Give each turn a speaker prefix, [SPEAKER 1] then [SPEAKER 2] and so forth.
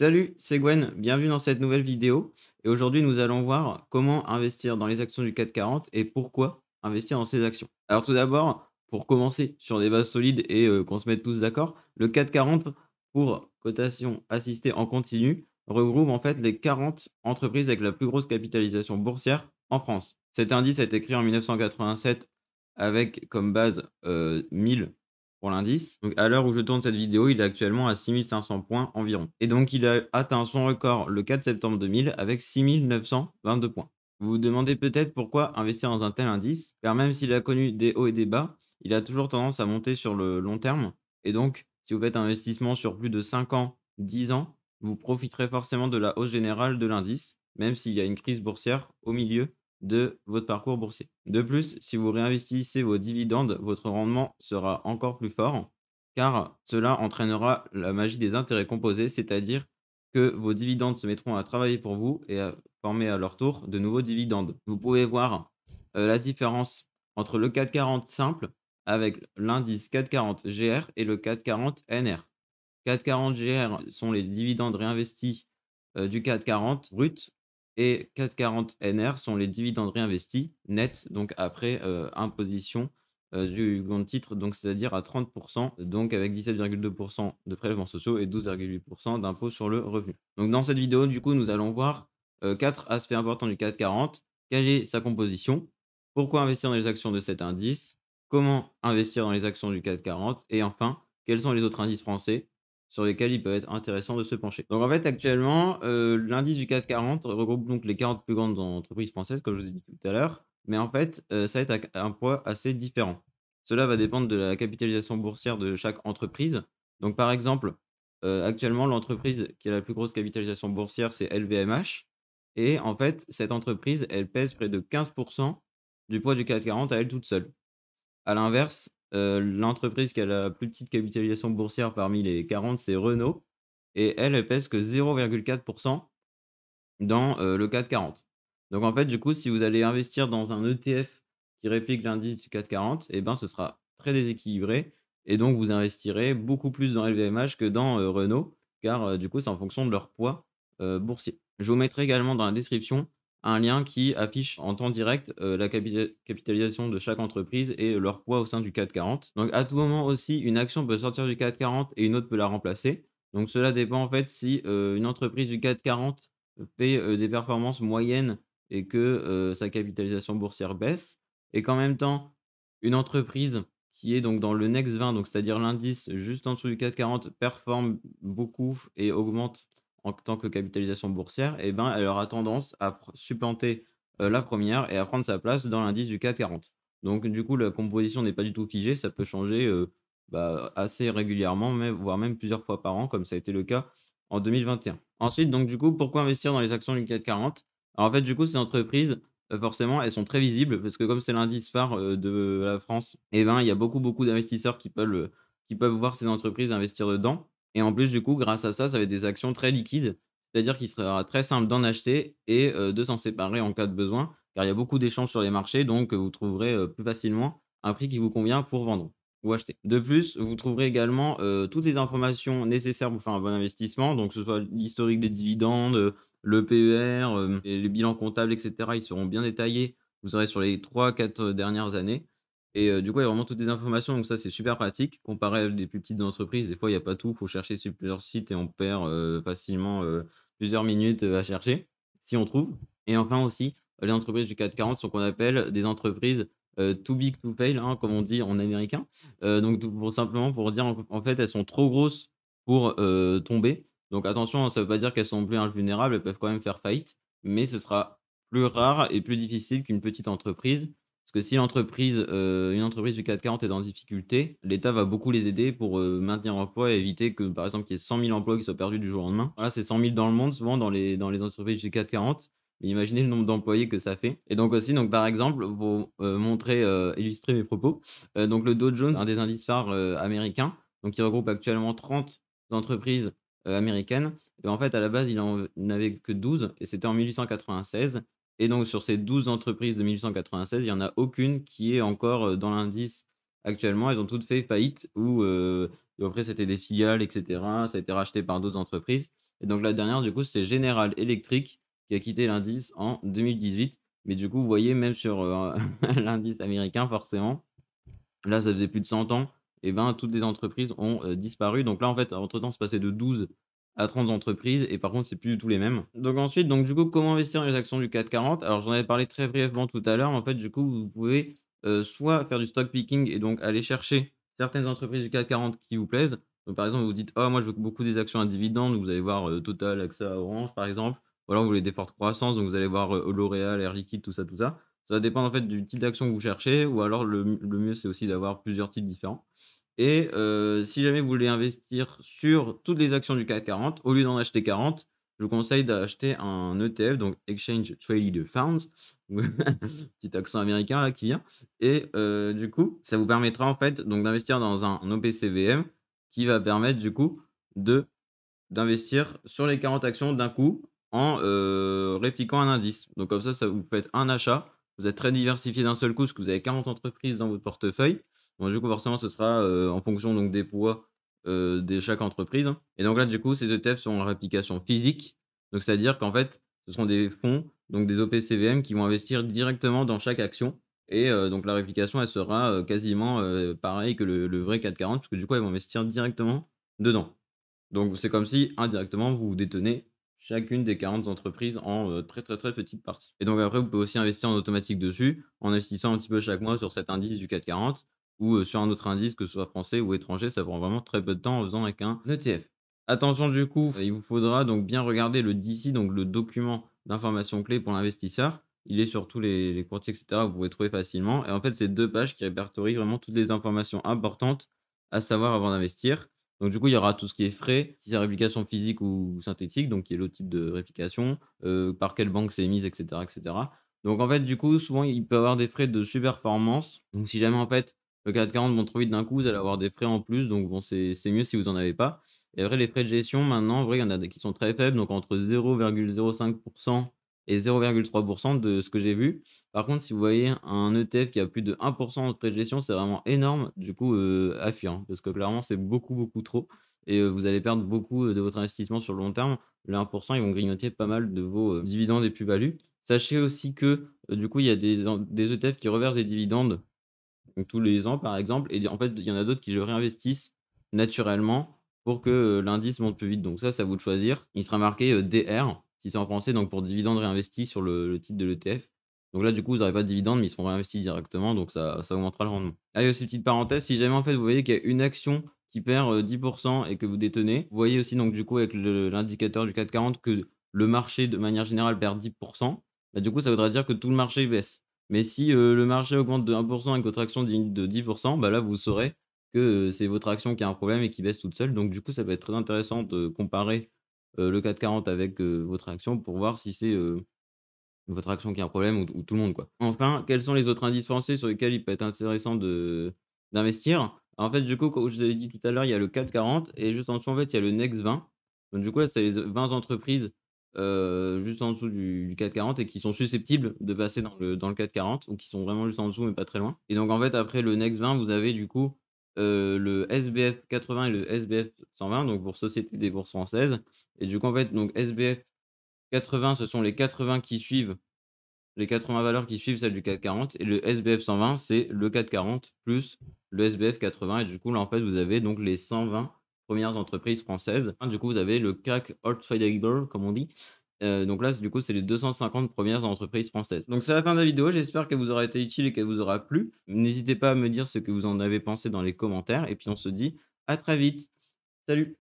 [SPEAKER 1] Salut, c'est Gwen, bienvenue dans cette nouvelle vidéo. Et aujourd'hui, nous allons voir comment investir dans les actions du CAC 40 et pourquoi investir dans ces actions. Alors tout d'abord, pour commencer sur des bases solides et euh, qu'on se mette tous d'accord, le CAC 40 pour cotation assistée en continu regroupe en fait les 40 entreprises avec la plus grosse capitalisation boursière en France. Cet indice a été créé en 1987 avec comme base euh, 1000 pour l'indice. Donc à l'heure où je tourne cette vidéo, il est actuellement à 6500 points environ. Et donc il a atteint son record le 4 septembre 2000 avec 6922 points. Vous vous demandez peut-être pourquoi investir dans un tel indice, car même s'il a connu des hauts et des bas, il a toujours tendance à monter sur le long terme. Et donc, si vous faites un investissement sur plus de 5 ans, 10 ans, vous profiterez forcément de la hausse générale de l'indice, même s'il y a une crise boursière au milieu de votre parcours boursier. De plus, si vous réinvestissez vos dividendes, votre rendement sera encore plus fort, car cela entraînera la magie des intérêts composés, c'est-à-dire que vos dividendes se mettront à travailler pour vous et à former à leur tour de nouveaux dividendes. Vous pouvez voir euh, la différence entre le 440 simple avec l'indice 440 GR et le 440 NR. 440 GR sont les dividendes réinvestis euh, du 440 brut et 440 NR sont les dividendes réinvestis nets, donc après euh, imposition euh, du compte titre, donc c'est-à-dire à 30%, donc avec 17,2% de prélèvements sociaux et 12,8% d'impôts sur le revenu. Donc dans cette vidéo, du coup, nous allons voir euh, quatre aspects importants du 440. Quelle est sa composition? Pourquoi investir dans les actions de cet indice? Comment investir dans les actions du 440 Et enfin, quels sont les autres indices français? Sur lesquels il peut être intéressant de se pencher. Donc en fait, actuellement, euh, l'indice du 440 regroupe donc les 40 plus grandes entreprises françaises, comme je vous ai dit tout à l'heure, mais en fait, euh, ça va être un poids assez différent. Cela va dépendre de la capitalisation boursière de chaque entreprise. Donc par exemple, euh, actuellement, l'entreprise qui a la plus grosse capitalisation boursière, c'est LVMH. Et en fait, cette entreprise, elle pèse près de 15% du poids du 440 à elle toute seule. À l'inverse, l'entreprise qui a la plus petite capitalisation boursière parmi les 40, c'est Renault et elle, elle pèse que 0,4% dans, le CAC 40. Donc en fait, du coup, si vous allez investir dans un ETF qui réplique l'indice du CAC 40 et ben, ce sera très déséquilibré et donc vous investirez beaucoup plus dans LVMH que dans, Renault car, du coup, c'est en fonction de leur poids, boursier. Je vous mettrai également dans la description un lien qui affiche en temps direct euh, la capitalisation de chaque entreprise et leur poids au sein du 440. Donc à tout moment aussi, une action peut sortir du 440 et une autre peut la remplacer. Donc cela dépend en fait si euh, une entreprise du 440 fait euh, des performances moyennes et que sa capitalisation boursière baisse, et qu'en même temps, une entreprise qui est donc dans le Next 20, donc c'est-à-dire l'indice juste en dessous du 440, performe beaucoup et augmente en tant que capitalisation boursière, eh ben, elle aura tendance à supplanter la première et à prendre sa place dans l'indice du CAC 40. Donc, du coup, la composition n'est pas du tout figée, ça peut changer bah, assez régulièrement, mais, voire même plusieurs fois par an, comme ça a été le cas en 2021. Ensuite, donc, du coup, pourquoi investir dans les actions du CAC 40 Alors, en fait, du coup, ces entreprises, forcément, elles sont très visibles parce que comme c'est l'indice phare de la France, eh ben, il y a beaucoup, beaucoup d'investisseurs qui peuvent voir ces entreprises investir dedans. Et en plus, du coup, grâce à ça, ça va être des actions très liquides. C'est-à-dire qu'il sera très simple d'en acheter et de s'en séparer en cas de besoin, car il y a beaucoup d'échanges sur les marchés, donc vous trouverez plus facilement un prix qui vous convient pour vendre ou acheter. De plus, vous trouverez également toutes les informations nécessaires pour faire un bon investissement, donc que ce soit l'historique des dividendes, le PER, les bilans comptables, etc. Ils seront bien détaillés. Vous aurez sur les 3-4 dernières années. Et du coup, il y a vraiment toutes les informations, donc ça, c'est super pratique. Comparé à des plus petites entreprises, des fois, il n'y a pas tout, il faut chercher sur plusieurs sites et on perd facilement plusieurs minutes à chercher, si on trouve. Et enfin aussi, les entreprises du 440 sont qu'on appelle des entreprises too big to fail, hein, comme on dit en américain. donc, pour, simplement pour dire, en, fait, elles sont trop grosses pour tomber. Donc, attention, ça ne veut pas dire qu'elles sont plus invulnérables, elles peuvent quand même faire faillite, mais ce sera plus rare et plus difficile qu'une petite entreprise parce que si l'entreprise, euh, une entreprise du 440 est en difficulté, l'État va beaucoup les aider pour euh, maintenir l'emploi et éviter que, par exemple, qu'il y ait 100 000 emplois qui soient perdus du jour au lendemain. C'est 100 000 dans le monde, souvent dans les, entreprises du 440. Mais imaginez le nombre d'employés que ça fait. Et donc aussi, donc par exemple, pour euh, montrer, illustrer mes propos, donc le Dow Jones, un des indices phares américains, donc qui regroupe actuellement 30 entreprises américaines. Et en fait, à la base, il n'avait que 12, et c'était en 1896. Et donc, sur ces 12 entreprises de 1896, il n'y en a aucune qui est encore dans l'indice actuellement. Elles ont toutes fait faillite ou après, c'était des filiales, etc. Ça a été racheté par d'autres entreprises. et donc la dernière, du coup, c'est General Electric qui a quitté l'indice en 2018. Mais du coup, vous voyez, même sur, heu, l'indice américain, forcément, là, ça faisait plus de 100 ans et ben, toutes les entreprises ont, disparu. Donc là, en fait, entre temps, c'est passé de 12 à 30 entreprises et par contre, c'est plus du tout les mêmes. Donc ensuite, donc du coup, comment investir dans les actions du CAC 40? Alors, j'en avais parlé très brièvement tout à l'heure. En fait, du coup, vous pouvez, heu, soit faire du stock picking et donc aller chercher certaines entreprises du CAC 40 qui vous plaisent. Donc par exemple, vous dites: «Oh moi, je veux beaucoup des actions à dividendes», vous allez voir, heu, Total, AXA, Orange, par exemple. Ou alors vous voulez des fortes croissances, donc vous allez voir, heu, L'Oréal, Air Liquide, tout ça, tout ça. Ça va dépendre en fait du type d'action que vous cherchez ou alors le le mieux, c'est aussi d'avoir plusieurs types différents et heu, si jamais vous voulez investir sur toutes les actions du CAC 40, au lieu d'en acheter 40, je vous conseille d'acheter un ETF, donc Exchange Traded Funds, petit accent américain là qui vient et heu, du coup, ça vous permettra en fait donc d'investir dans un OPCVM qui va permettre du coup de d'investir sur les 40 actions d'un coup en, heu, répliquant un indice. Donc comme ça, ça vous faites un achat, vous êtes très diversifié d'un seul coup parce que vous avez 40 entreprises dans votre portefeuille. Bon du coup, forcément, ce sera, heu, en fonction donc des poids, heu, de chaque entreprise hein. et donc là, du coup, ces ETF sont en réplication physique. Donc c'est-à-dire qu'en fait, ce sont des fonds, donc des OPCVM qui vont investir directement dans chaque action et heu, donc la réplication, elle sera, quasiment, pareille que le vrai CAC 40 parce que du coup, elles vont investir directement dedans. Donc c'est comme si indirectement, vous détenez chacune des 40 entreprises en, très, très, très petite partie et donc après, vous pouvez aussi investir en automatique dessus, en investissant un petit peu chaque mois sur cet indice du CAC 40 ou, sur un autre indice, que ce soit français ou étranger. Ça prend vraiment très peu de temps en faisant avec un ETF. Attention du coup, il vous faudra donc bien regarder le DCI, donc le document d'information clé pour l'investisseur. Il est sur tous les courtiers et cetera, vous pouvez trouver facilement et en fait, c'est 2 pages qui répertorient vraiment toutes les informations importantes à savoir avant d'investir. Donc du coup, il y aura tout ce qui est frais, si c'est réplication physique ou synthétique, donc qui est l'autre type de réplication, heu, par quelle banque c'est émise et cetera et cetera. Donc en fait, du coup, souvent, il peut y avoir des frais de surperformance. Donc si jamais en fait, le CAC 40 monte trop vite d'un coup, vous allez avoir des frais en plus, donc bon, c'est mieux si vous en avez pas et après les frais de gestion maintenant, en vrai, il y en a qui sont très faibles, donc entre 0,05% et 0,3% de ce que j'ai vu. Par contre, si vous voyez un ETF qui a plus de 1% de frais de gestion, c'est vraiment énorme. Du coup, heu, à fuir, parce que clairement, c'est beaucoup, beaucoup trop et heu, vous allez perdre beaucoup, heu, de votre investissement sur le long terme. Les 1% ils vont grignoter pas mal de vos, heu, dividendes et plus-values. Sachez aussi que, du coup, il y a des ETF qui reversent des dividendes, donc tous les ans, par exemple et en fait, il y en a d'autres qui le réinvestissent naturellement pour que, heu, l'indice monte plus vite. Donc ça, c'est à vous de choisir. Il sera marqué, heu, DR, si c'est en français, donc pour dividendes réinvestis sur le titre de l'ETF. Donc là, du coup, vous aurez pas de dividendes, mais ils seront réinvestis directement, donc ça augmentera le rendement. Ah aussi petite parenthèse, si jamais en fait, vous voyez qu'il y a une action qui perd, heu, 10% et que vous détenez, vous voyez aussi donc du coup avec l'indicateur du CAC 40 que le marché de manière générale perd 10% bah, du coup, ça voudra dire que tout le marché baisse. Mais si, heu, le marché augmente de 1% et que votre action de 10% bah là, vous saurez que, heu, c'est votre action qui a un problème et qui baisse toute seule. Donc du coup, ça peut être très intéressant de comparer, heu, le CAC 40 avec, votre action pour voir si c'est, votre action qui a un problème ou ou tout le monde, quoi. Enfin, quels sont les autres indices français sur lesquels il peut être intéressant d'investir? En fait, du coup, comme je vous avais dit tout à l'heure, il y a le CAC 40 et juste en dessous, en fait, il y a le Next 20. Donc du coup, là, c'est les 20 entreprises, heu, juste en dessous du du CAC 40 et qui sont susceptibles de passer dans le dans le CAC 40 ou qui sont vraiment juste en dessous, mais pas très loin. Et donc en fait, après le Next 20, vous avez du coup, heu, le SBF 80 et le SBF 120, donc pour Société des bourses françaises. Et du coup, en fait, donc SBF 80, ce sont les 80 qui suivent les 80 valeurs qui suivent celles du CAC 40 et le SBF 120, c'est le CAC 40 plus le SBF 80 et du coup, là, en fait, vous avez donc les 120 premières entreprises françaises. Du coup, vous avez le CAC Alt Tradable, comme on dit. Heu, donc là, du coup, c'est les 250 premières entreprises françaises. Donc c'est la fin de la vidéo, j'espère qu'elle vous aura été utile et qu'elle vous aura plu. N'hésitez pas à me dire ce que vous en avez pensé dans les commentaires et puis on se dit à très vite. Salut!